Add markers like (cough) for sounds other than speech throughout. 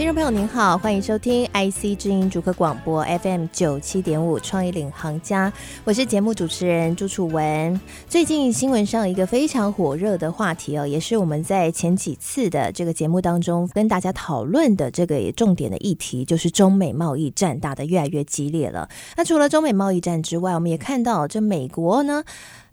听众朋友您好，欢迎收听 IC 知音主客广播 FM 九七点五创意领航家，我是节目主持人朱楚文。最近新闻上一个非常火热的话题哦，也是我们在前几次的这个节目当中跟大家讨论的这个重点的议题，就是中美贸易战打得越来越激烈了。那除了中美贸易战之外，我们也看到这美国呢。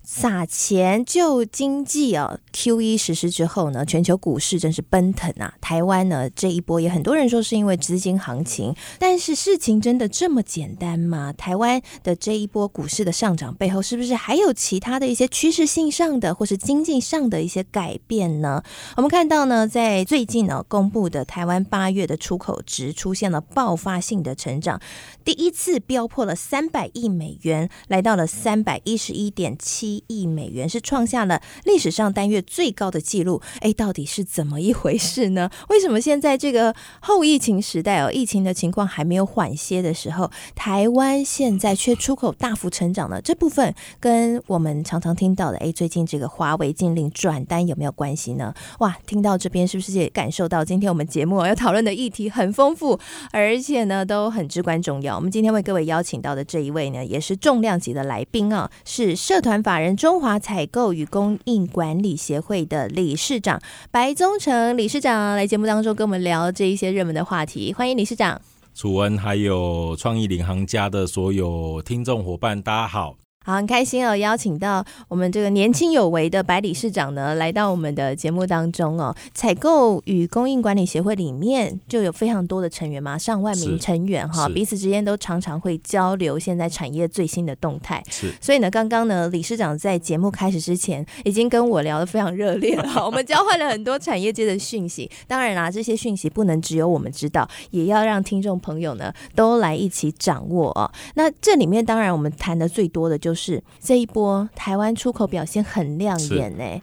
撒钱救经济啊！QE 实施之后呢，全球股市真是奔腾啊！台湾呢这一波也很多人说是因为资金行情，但是事情真的这么简单吗？台湾的这一波股市的上涨背后，是不是还有其他的一些趋势性上的或是经济上的一些改变呢？我们看到呢，在最近呢公布的台湾八月的出口值出现了爆发性的成长，第一次飙破了三百亿美元，来到了三百一十一点七。亿美元是创下了历史上单月最高的纪录，哎，到底是怎么一回事呢？(laughs) 为什么现在这个后疫情时代哦，疫情的情况还没有缓些的时候，台湾现在却出口大幅成长呢？这部分跟我们常常听到的，哎，最近这个华为禁令转单有没有关系呢？哇，听到这边是不是也感受到今天我们节目要讨论的议题很丰富，而且呢都很至关重要？我们今天为各位邀请到的这一位呢，也是重量级的来宾啊，是社团法人。中华采购与供应管理协会的理事长白宗成理事长来节目当中跟我们聊这一些热门的话题，欢迎理事长。楚文还有创意领航家的所有听众伙伴，大家好。好，很开心哦，邀请到我们这个年轻有为的白理事长呢，来到我们的节目当中哦。采购与供应管理协会里面就有非常多的成员嘛，上万名成员哈，彼此之间都常常会交流现在产业最新的动态。是，所以呢，刚刚呢，理事长在节目开始之前已经跟我聊得非常热烈了，我们交换了很多产业界的讯息。当然啦，这些讯息不能只有我们知道，也要让听众朋友呢都来一起掌握哦。那这里面当然我们谈的最多的就是。是这一波台湾出口表现很亮眼呢，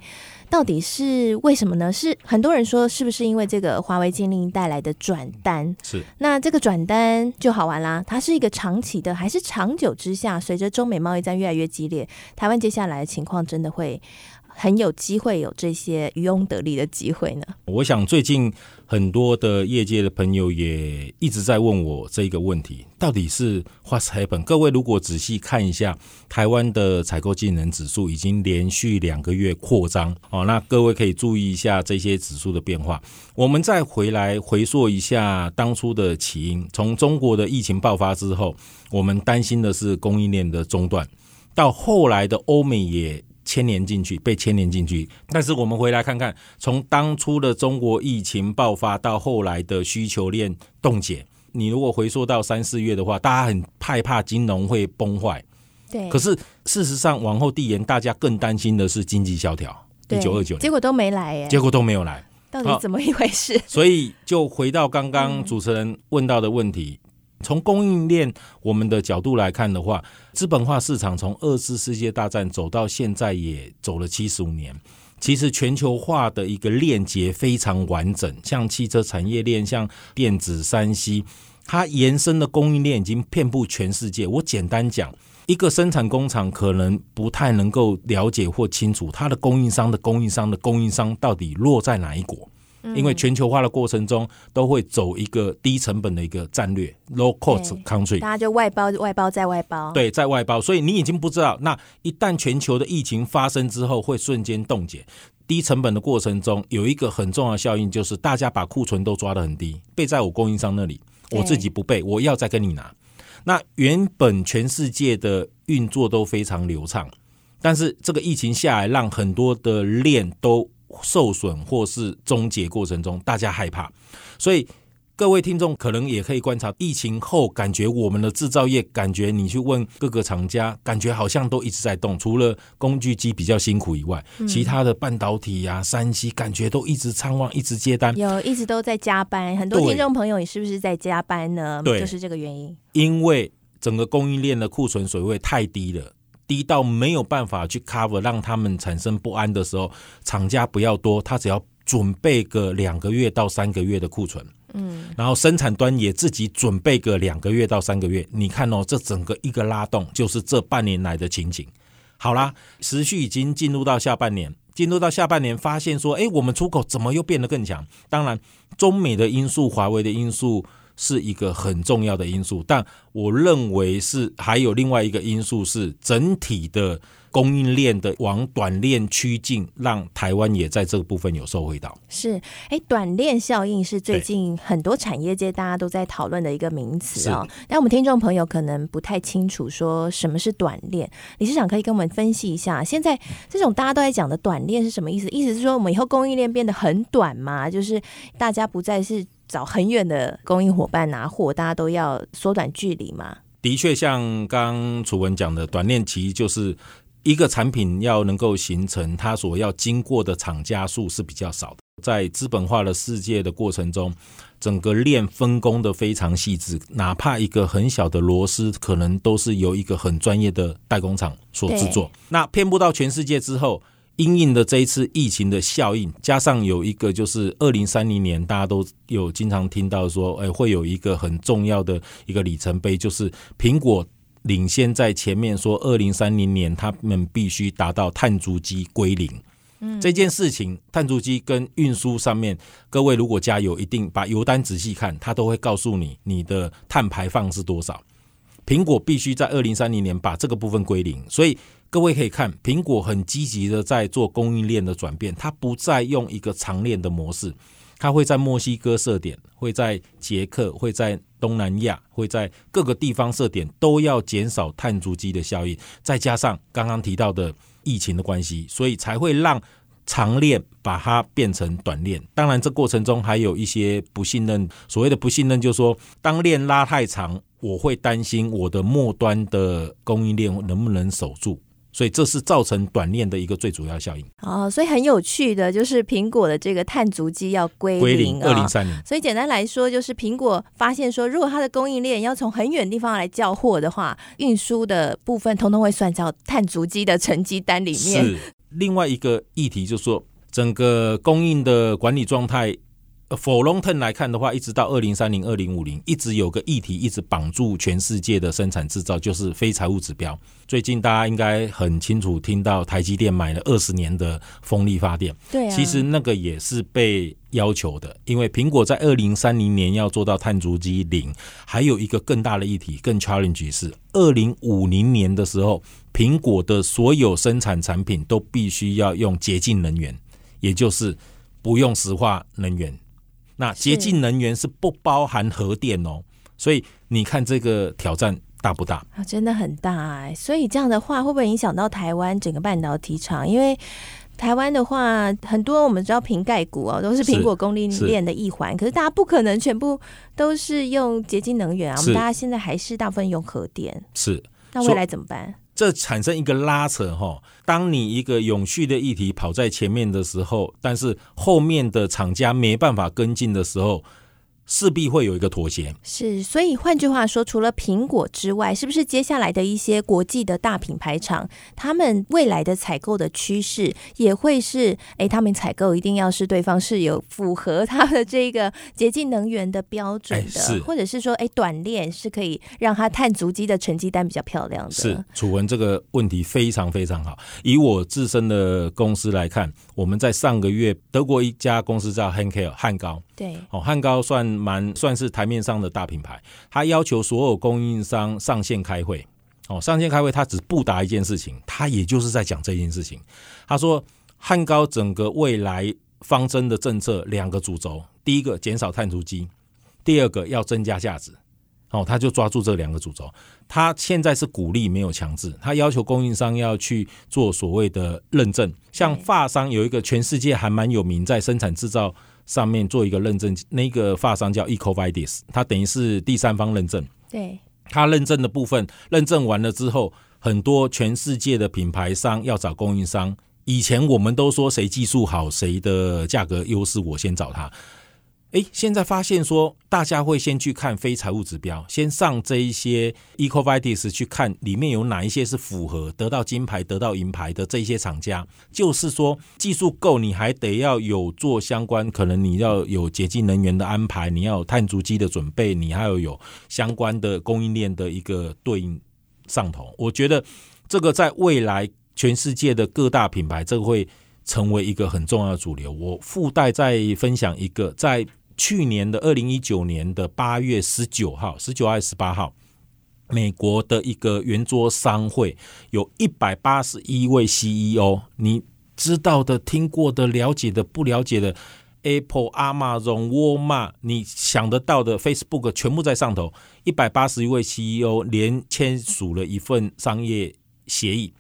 到底是为什么呢？是很多人说是不是因为这个华为禁令带来的转单？是那这个转单就好玩啦，它是一个长期的还是长久之下，随着中美贸易战越来越激烈，台湾接下来的情况真的会很有机会有这些渔翁得利的机会呢？我想最近。很多的业界的朋友也一直在问我这个问题，到底是 What's happen？各位如果仔细看一下，台湾的采购技能指数已经连续两个月扩张哦，那各位可以注意一下这些指数的变化。我们再回来回溯一下当初的起因，从中国的疫情爆发之后，我们担心的是供应链的中断，到后来的欧美也。牵连进去，被牵连进去。但是我们回来看看，从当初的中国疫情爆发到后来的需求链冻结，你如果回溯到三四月的话，大家很害怕金融会崩坏。对。可是事实上，往后递延，大家更担心的是经济萧条。一九二九年，结果都没来耶。结果都没有来，到底怎么一回事？(laughs) 所以就回到刚刚主持人问到的问题。从供应链我们的角度来看的话，资本化市场从二次世界大战走到现在也走了七十五年。其实全球化的一个链接非常完整，像汽车产业链，像电子、三 C，它延伸的供应链已经遍布全世界。我简单讲，一个生产工厂可能不太能够了解或清楚它的供应商的供应商的供应商到底落在哪一国。因为全球化的过程中，都会走一个低成本的一个战略，low cost country，大家就外包、外包再外包，对，在外包，所以你已经不知道，那一旦全球的疫情发生之后，会瞬间冻结。低成本的过程中，有一个很重要的效应，就是大家把库存都抓得很低，备在我供应商那里，我自己不备，我要再跟你拿。那原本全世界的运作都非常流畅，但是这个疫情下来，让很多的链都。受损或是终结过程中，大家害怕，所以各位听众可能也可以观察疫情后，感觉我们的制造业，感觉你去问各个厂家，感觉好像都一直在动，除了工具机比较辛苦以外，其他的半导体呀、啊、三 C 感觉都一直畅旺，一直接单，有一直都在加班。很多听众朋友，你是不是在加班呢？对，就是这个原因。因为整个供应链的库存水位太低了。低到没有办法去 cover，让他们产生不安的时候，厂家不要多，他只要准备个两个月到三个月的库存，嗯，然后生产端也自己准备个两个月到三个月。你看哦，这整个一个拉动就是这半年来的情景。好啦，时序已经进入到下半年，进入到下半年，发现说，哎，我们出口怎么又变得更强？当然，中美的因素、华为的因素。是一个很重要的因素，但我认为是还有另外一个因素是整体的供应链的往短链趋近，让台湾也在这个部分有受惠到。是，哎，短链效应是最近很多产业界大家都在讨论的一个名词啊、哦。但我们听众朋友可能不太清楚说什么是短链，理事长可以跟我们分析一下，现在这种大家都在讲的短链是什么意思？意思是说我们以后供应链变得很短吗？就是大家不再是。找很远的供应伙伴拿货，大家都要缩短距离嘛？的确，像刚楚文讲的，短链其实就是一个产品要能够形成，它所要经过的厂家数是比较少的。在资本化的世界的过程中，整个链分工的非常细致，哪怕一个很小的螺丝，可能都是由一个很专业的代工厂所制作。那遍布到全世界之后。因应的这一次疫情的效应，加上有一个就是二零三零年，大家都有经常听到说，哎，会有一个很重要的一个里程碑，就是苹果领先在前面说，二零三零年他们必须达到碳足迹归零。嗯，这件事情，碳足迹跟运输上面，各位如果加油，一定把油单仔细看，它都会告诉你你的碳排放是多少。苹果必须在二零三零年把这个部分归零，所以。各位可以看，苹果很积极的在做供应链的转变，它不再用一个长链的模式，它会在墨西哥设点，会在捷克，会在东南亚，会在各个地方设点，都要减少碳足迹的效应。再加上刚刚提到的疫情的关系，所以才会让长链把它变成短链。当然，这过程中还有一些不信任，所谓的不信任，就是说当链拉太长，我会担心我的末端的供应链能不能守住。所以这是造成短链的一个最主要效应哦，所以很有趣的就是苹果的这个碳足迹要归零二零三零。所以简单来说，就是苹果发现说，如果它的供应链要从很远的地方来叫货的话，运输的部分通通会算到碳足迹的成绩单里面。是另外一个议题，就是说整个供应的管理状态。For long term 来看的话，一直到二零三零、二零五零，一直有个议题一直绑住全世界的生产制造，就是非财务指标。最近大家应该很清楚听到台积电买了二十年的风力发电，对啊，其实那个也是被要求的，因为苹果在二零三零年要做到碳足迹零，还有一个更大的议题，更 challenge 是二零五零年的时候，苹果的所有生产产品都必须要用洁净能源，也就是不用石化能源。那洁净能源是不包含核电哦，所以你看这个挑战大不大？啊，真的很大哎！所以这样的话，会不会影响到台湾整个半导体厂？因为台湾的话，很多我们知道瓶盖股哦，都是苹果供应链的一环。可是大家不可能全部都是用洁净能源啊，我们大家现在还是大部分用核电。是，那未来怎么办？这产生一个拉扯哈，当你一个永续的议题跑在前面的时候，但是后面的厂家没办法跟进的时候。势必会有一个妥协，是，所以换句话说，除了苹果之外，是不是接下来的一些国际的大品牌厂，他们未来的采购的趋势也会是，哎，他们采购一定要是对方是有符合他的这个洁净能源的标准的，是或者是说，哎，短链是可以让他碳足迹的成绩单比较漂亮的。是，楚文这个问题非常非常好。以我自身的公司来看，我们在上个月德国一家公司叫 Henkel 汉高。对，哦，汉高算蛮算是台面上的大品牌，他要求所有供应商上线开会，哦，上线开会，他只不答一件事情，他也就是在讲这件事情。他说，汉高整个未来方针的政策两个主轴，第一个减少碳足迹，第二个要增加价值，哦，他就抓住这两个主轴。他现在是鼓励没有强制，他要求供应商要去做所谓的认证，像发商有一个全世界还蛮有名，在生产制造。上面做一个认证，那个发商叫 Ecovidis，它等于是第三方认证。对，它认证的部分认证完了之后，很多全世界的品牌商要找供应商。以前我们都说谁技术好，谁的价格优势，我先找他。哎，现在发现说，大家会先去看非财务指标，先上这一些 EcoVadis 去看里面有哪一些是符合得到金牌、得到银牌的这些厂家。就是说，技术够，你还得要有做相关，可能你要有洁净能源的安排，你要有碳足迹的准备，你还要有相关的供应链的一个对应上头。我觉得这个在未来全世界的各大品牌，这个会成为一个很重要的主流。我附带再分享一个在。去年的二零一九年的八月十九号，十九号还是十八号，美国的一个圆桌商会有一百八十一位 CEO，你知道的、听过的、了解的、不了解的，Apple、Amazon、沃尔玛，你想得到的，Facebook 全部在上头。一百八十一位 CEO 连签署了一份商业协议，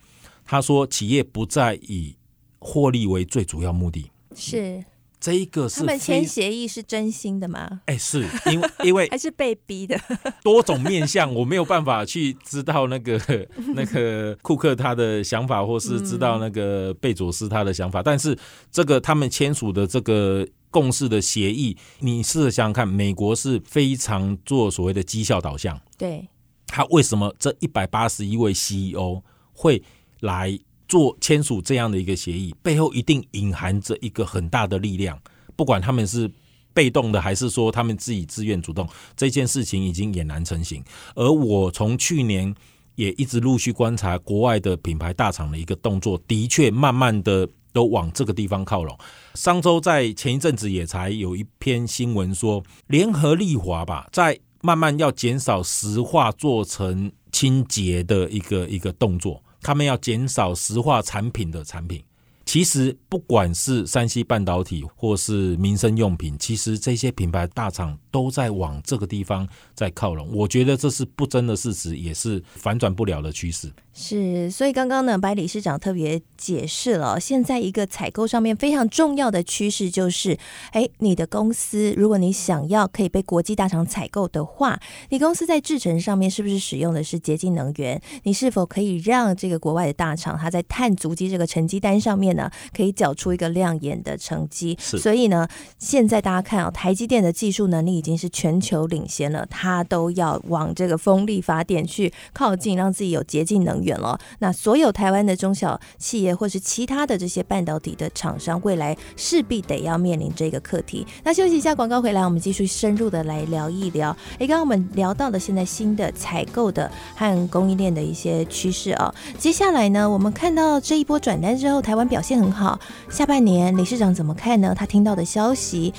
他说企业不再以获利为最主要目的。是。这一个是他们签协议是真心的吗？哎，是因为因为 (laughs) 还是被逼的，(laughs) 多种面向，我没有办法去知道那个 (laughs) 那个库克他的想法，或是知道那个贝佐斯他的想法。但是这个他们签署的这个共识的协议，你试着想想看，美国是非常做所谓的绩效导向，对，他为什么这一百八十一位 CEO 会来？做签署这样的一个协议，背后一定隐含着一个很大的力量。不管他们是被动的，还是说他们自己自愿主动，这件事情已经俨然成型。而我从去年也一直陆续观察国外的品牌大厂的一个动作，的确慢慢的都往这个地方靠拢。上周在前一阵子也才有一篇新闻说，联合利华吧，在慢慢要减少石化做成清洁的一个一个动作。他们要减少石化产品的产品。其实不管是山西半导体或是民生用品，其实这些品牌大厂都在往这个地方在靠拢。我觉得这是不争的事实，也是反转不了的趋势。是，所以刚刚呢，白理事长特别解释了，现在一个采购上面非常重要的趋势就是，哎，你的公司如果你想要可以被国际大厂采购的话，你公司在制程上面是不是使用的是洁净能源？你是否可以让这个国外的大厂它在碳足迹这个成绩单上面呢，可以缴出一个亮眼的成绩？所以呢，现在大家看啊，台积电的技术能力已经是全球领先了，它都要往这个风力发电去靠近，让自己有洁净能源。远了，那所有台湾的中小企业或是其他的这些半导体的厂商，未来势必得要面临这个课题。那休息一下，广告回来，我们继续深入的来聊一聊。诶，刚刚我们聊到了现在新的采购的和供应链的一些趋势啊。接下来呢，我们看到这一波转单之后，台湾表现很好。下半年，理事长怎么看呢？他听到的消息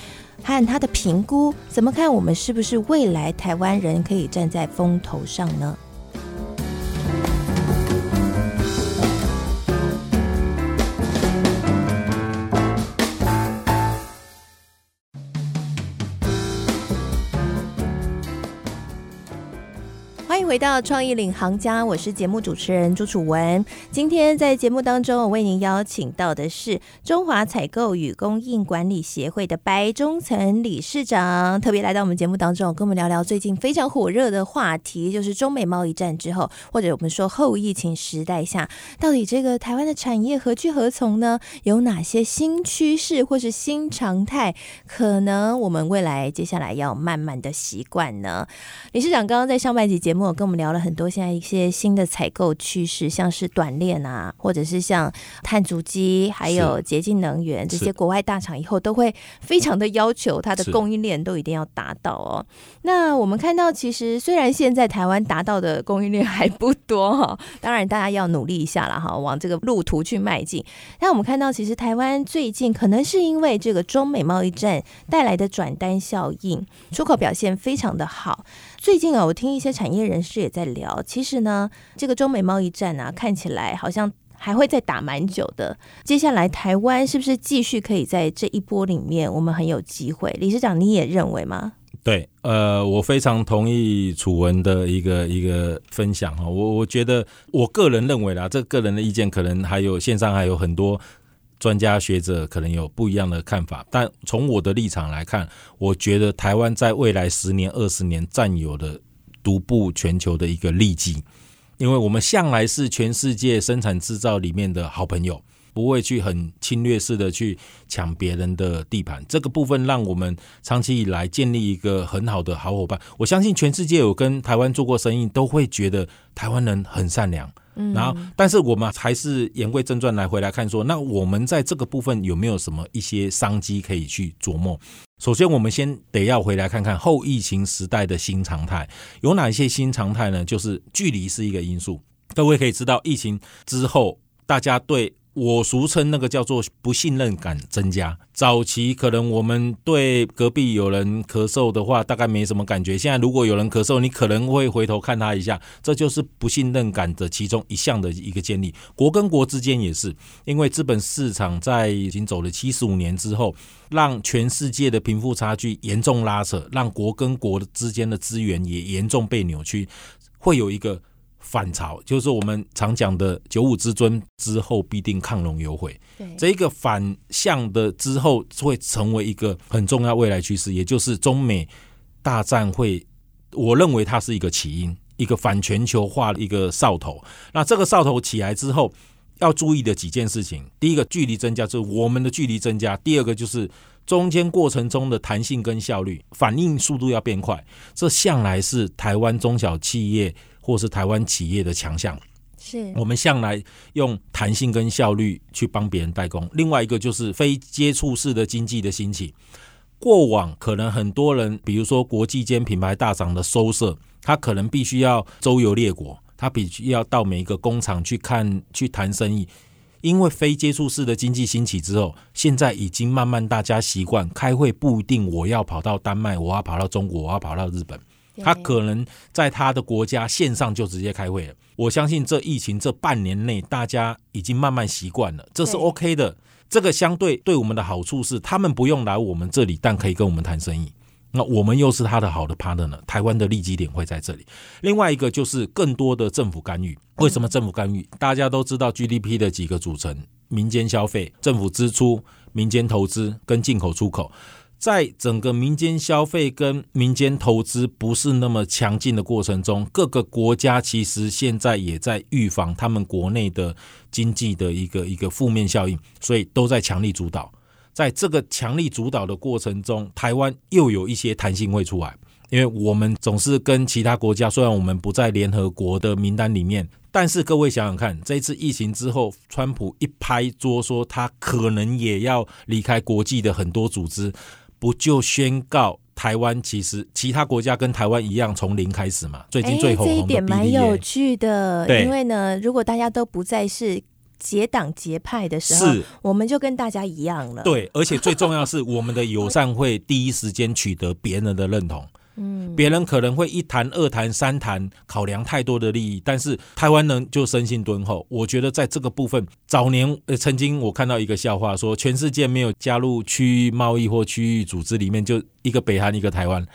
和他的评估，怎么看？我们是不是未来台湾人可以站在风头上呢？回到创意领航家，我是节目主持人朱楚文。今天在节目当中，我为您邀请到的是中华采购与供应管理协会的白忠岑理事长，特别来到我们节目当中，跟我们聊聊最近非常火热的话题，就是中美贸易战之后，或者我们说后疫情时代下，到底这个台湾的产业何去何从呢？有哪些新趋势或是新常态，可能我们未来接下来要慢慢的习惯呢？理事长刚刚在上半集节目。跟我们聊了很多现在一些新的采购趋势，像是短链啊，或者是像碳足迹，还有洁净能源这些国外大厂以后都会非常的要求它的供应链都一定要达到哦。那我们看到，其实虽然现在台湾达到的供应链还不多哈，(laughs) 当然大家要努力一下了哈，往这个路途去迈进。但我们看到，其实台湾最近可能是因为这个中美贸易战带来的转单效应，出口表现非常的好。最近啊，我听一些产业人士也在聊，其实呢，这个中美贸易战啊，看起来好像还会再打蛮久的。接下来台湾是不是继续可以在这一波里面，我们很有机会？理事长，你也认为吗？对，呃，我非常同意楚文的一个一个分享哈。我我觉得，我个人认为啦，这个人的意见可能还有线上还有很多。专家学者可能有不一样的看法，但从我的立场来看，我觉得台湾在未来十年、二十年占有的独步全球的一个利基，因为我们向来是全世界生产制造里面的好朋友。不会去很侵略式的去抢别人的地盘。这个部分让我们长期以来建立一个很好的好伙伴。我相信全世界有跟台湾做过生意，都会觉得台湾人很善良。然后，但是我们还是言归正传来回来看说，那我们在这个部分有没有什么一些商机可以去琢磨？首先，我们先得要回来看看后疫情时代的新常态有哪一些新常态呢？就是距离是一个因素。各位可以知道，疫情之后，大家对。我俗称那个叫做不信任感增加。早期可能我们对隔壁有人咳嗽的话，大概没什么感觉。现在如果有人咳嗽，你可能会回头看他一下，这就是不信任感的其中一项的一个建立。国跟国之间也是，因为资本市场在已经走了七十五年之后，让全世界的贫富差距严重拉扯，让国跟国之间的资源也严重被扭曲，会有一个。反潮就是我们常讲的“九五之尊”之后必定亢龙有悔。对，这一个反向的之后会成为一个很重要未来趋势，也就是中美大战会，我认为它是一个起因，一个反全球化的一个哨头。那这个哨头起来之后，要注意的几件事情：第一个，距离增加，就是我们的距离增加；第二个，就是中间过程中的弹性跟效率，反应速度要变快。这向来是台湾中小企业。或是台湾企业的强项，是我们向来用弹性跟效率去帮别人代工。另外一个就是非接触式的经济的兴起。过往可能很多人，比如说国际间品牌大厂的收摄，他可能必须要周游列国，他必须要到每一个工厂去看、去谈生意。因为非接触式的经济兴起之后，现在已经慢慢大家习惯开会，不一定我要跑到丹麦，我要跑到中国，我要跑到日本。他可能在他的国家线上就直接开会了。我相信这疫情这半年内，大家已经慢慢习惯了，这是 OK 的。这个相对对我们的好处是，他们不用来我们这里，但可以跟我们谈生意。那我们又是他的好的 partner 呢？台湾的利基点会在这里。另外一个就是更多的政府干预。为什么政府干预？大家都知道 GDP 的几个组成：民间消费、政府支出、民间投资跟进口出口。在整个民间消费跟民间投资不是那么强劲的过程中，各个国家其实现在也在预防他们国内的经济的一个一个负面效应，所以都在强力主导。在这个强力主导的过程中，台湾又有一些弹性会出来，因为我们总是跟其他国家，虽然我们不在联合国的名单里面，但是各位想想看，这次疫情之后，川普一拍桌说他可能也要离开国际的很多组织。不就宣告台湾其实其他国家跟台湾一样从零开始嘛？最近最红红的、欸、这一点蛮有趣的，因为呢，如果大家都不再是结党结派的时候，是我们就跟大家一样了。对，而且最重要是我们的友善会第一时间取得别人的认同。嗯，别人可能会一谈、二谈、三谈，考量太多的利益，但是台湾人就生性敦厚。我觉得在这个部分，早年呃曾经我看到一个笑话，说全世界没有加入区域贸易或区域组织里面，就一个北韩，一个台湾。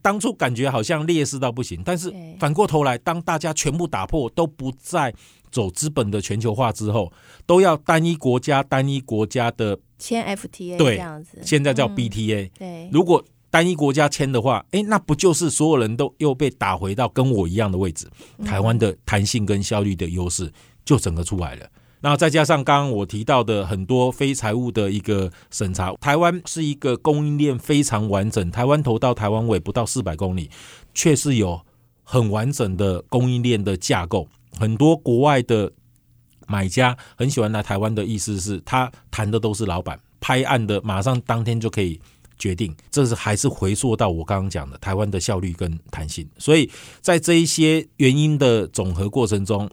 当初感觉好像劣势到不行，但是反过头来，当大家全部打破，都不再走资本的全球化之后，都要单一国家、单一国家的签 FTA 对，这样子，现在叫 BTA。嗯、对，如果单一国家签的话，诶，那不就是所有人都又被打回到跟我一样的位置？台湾的弹性跟效率的优势就整个出来了。那再加上刚刚我提到的很多非财务的一个审查，台湾是一个供应链非常完整，台湾头到台湾尾不到四百公里，却是有很完整的供应链的架构。很多国外的买家很喜欢来台湾的意思是他谈的都是老板，拍案的马上当天就可以。决定，这是还是回溯到我刚刚讲的台湾的效率跟弹性，所以在这一些原因的总和过程中，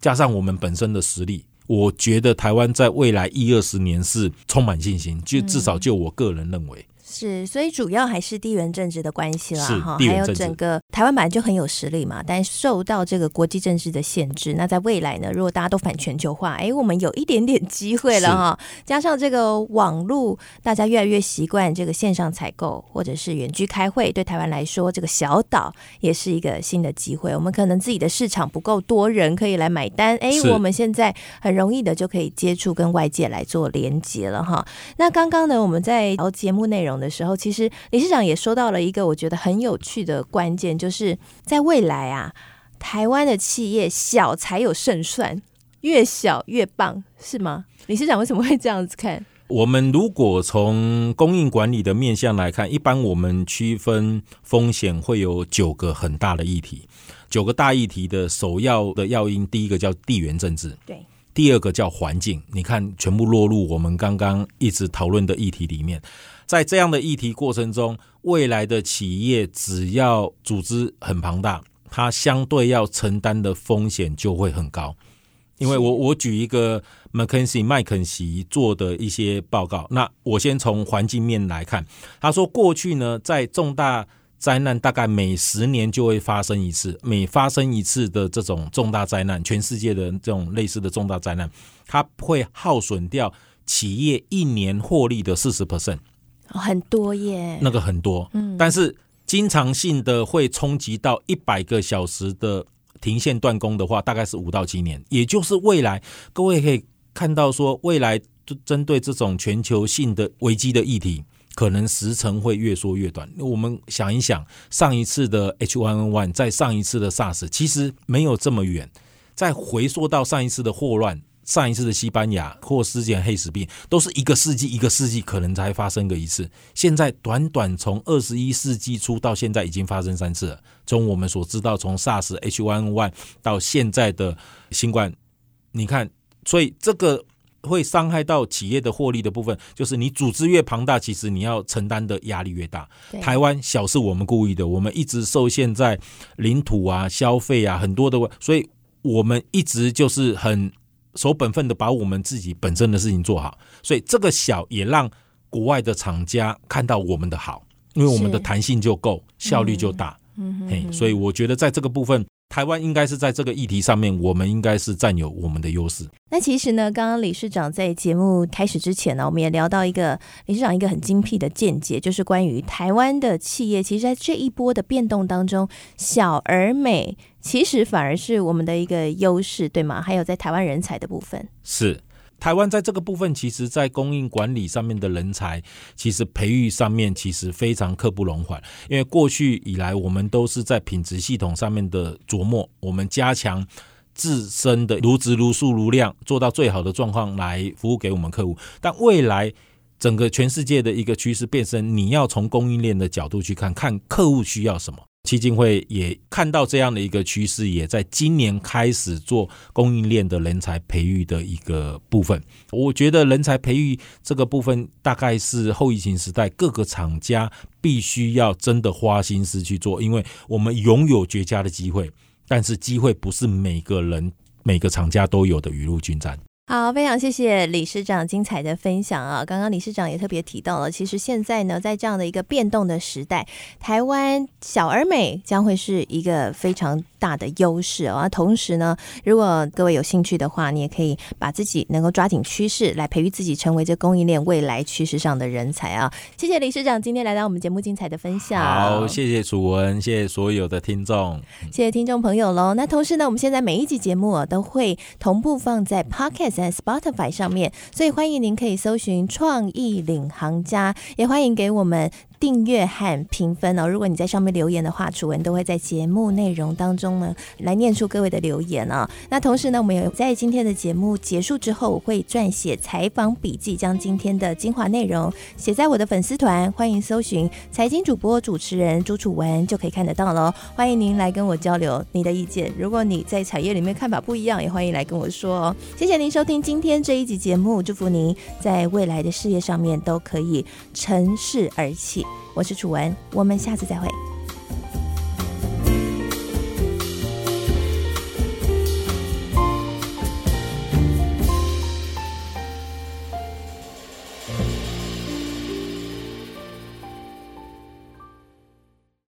加上我们本身的实力，我觉得台湾在未来一二十年是充满信心，就至少就我个人认为。是，所以主要还是地缘政治的关系啦，哈，还有整个台湾本来就很有实力嘛，但受到这个国际政治的限制，那在未来呢，如果大家都反全球化，哎，我们有一点点机会了哈。加上这个网络，大家越来越习惯这个线上采购或者是远距开会，对台湾来说，这个小岛也是一个新的机会。我们可能自己的市场不够多人可以来买单，哎，我们现在很容易的就可以接触跟外界来做连接了哈。那刚刚呢，我们在聊节目内容的时候，其实理事长也说到了一个我觉得很有趣的关键，就是在未来啊，台湾的企业小才有胜算，越小越棒，是吗？理事长为什么会这样子看？我们如果从供应管理的面向来看，一般我们区分风险会有九个很大的议题，九个大议题的首要的要因，第一个叫地缘政治，对，第二个叫环境，你看全部落入我们刚刚一直讨论的议题里面。在这样的议题过程中，未来的企业只要组织很庞大，它相对要承担的风险就会很高。因为我我举一个麦肯锡麦肯锡做的一些报告，那我先从环境面来看，他说过去呢，在重大灾难大概每十年就会发生一次，每发生一次的这种重大灾难，全世界的这种类似的重大灾难，它会耗损掉企业一年获利的四十 percent，很多耶，那个很多，嗯，但是经常性的会冲击到一百个小时的。停线断供的话，大概是五到七年，也就是未来，各位可以看到说，未来针对这种全球性的危机的议题，可能时程会越缩越短。我们想一想，上一次的 H1N1，在上一次的 SARS，其实没有这么远，再回溯到上一次的霍乱。上一次的西班牙或之前黑死病，都是一个世纪一个世纪可能才发生个一次。现在短短从二十一世纪初到现在已经发生三次了。从我们所知道，从 SARS、H1N1 到现在的新冠，你看，所以这个会伤害到企业的获利的部分，就是你组织越庞大，其实你要承担的压力越大。台湾小是我们故意的，我们一直受限在领土啊、消费啊很多的，所以我们一直就是很。守本分的把我们自己本身的事情做好，所以这个小也让国外的厂家看到我们的好，因为我们的弹性就够，效率就大。嗯嗯，嘿，所以我觉得在这个部分。台湾应该是在这个议题上面，我们应该是占有我们的优势。那其实呢，刚刚理事长在节目开始之前呢，我们也聊到一个理事长一个很精辟的见解，就是关于台湾的企业，其实在这一波的变动当中，小而美，其实反而是我们的一个优势，对吗？还有在台湾人才的部分，是。台湾在这个部分，其实，在供应管理上面的人才，其实培育上面其实非常刻不容缓。因为过去以来，我们都是在品质系统上面的琢磨，我们加强自身的如质如数如量，做到最好的状况来服务给我们客户。但未来整个全世界的一个趋势变身，你要从供应链的角度去看看客户需要什么。基金会也看到这样的一个趋势，也在今年开始做供应链的人才培育的一个部分。我觉得人才培育这个部分，大概是后疫情时代各个厂家必须要真的花心思去做，因为我们拥有绝佳的机会，但是机会不是每个人、每个厂家都有的雨露均沾。好，非常谢谢理事长精彩的分享啊！刚刚理事长也特别提到了，其实现在呢，在这样的一个变动的时代，台湾小而美将会是一个非常大的优势啊。同时呢，如果各位有兴趣的话，你也可以把自己能够抓紧趋势，来培育自己，成为这供应链未来趋势上的人才啊！谢谢理事长今天来到我们节目精彩的分享。好，谢谢楚文，谢谢所有的听众，谢谢听众朋友喽。那同时呢，我们现在每一集节目啊，都会同步放在 Podcast。在 Spotify 上面，所以欢迎您可以搜寻“创意领航家”，也欢迎给我们。订阅和评分哦！如果你在上面留言的话，楚文都会在节目内容当中呢来念出各位的留言啊、那同时呢，我们有在今天的节目结束之后，我会撰写采访笔记，将今天的精华内容写在我的粉丝团，欢迎搜寻财经主播主持人朱楚文就可以看得到喽。欢迎您来跟我交流你的意见。如果你在产业里面看法不一样，也欢迎来跟我说哦。谢谢您收听今天这一集节目，祝福您在未来的事业上面都可以乘势而起。我是楚文，我们下次再会。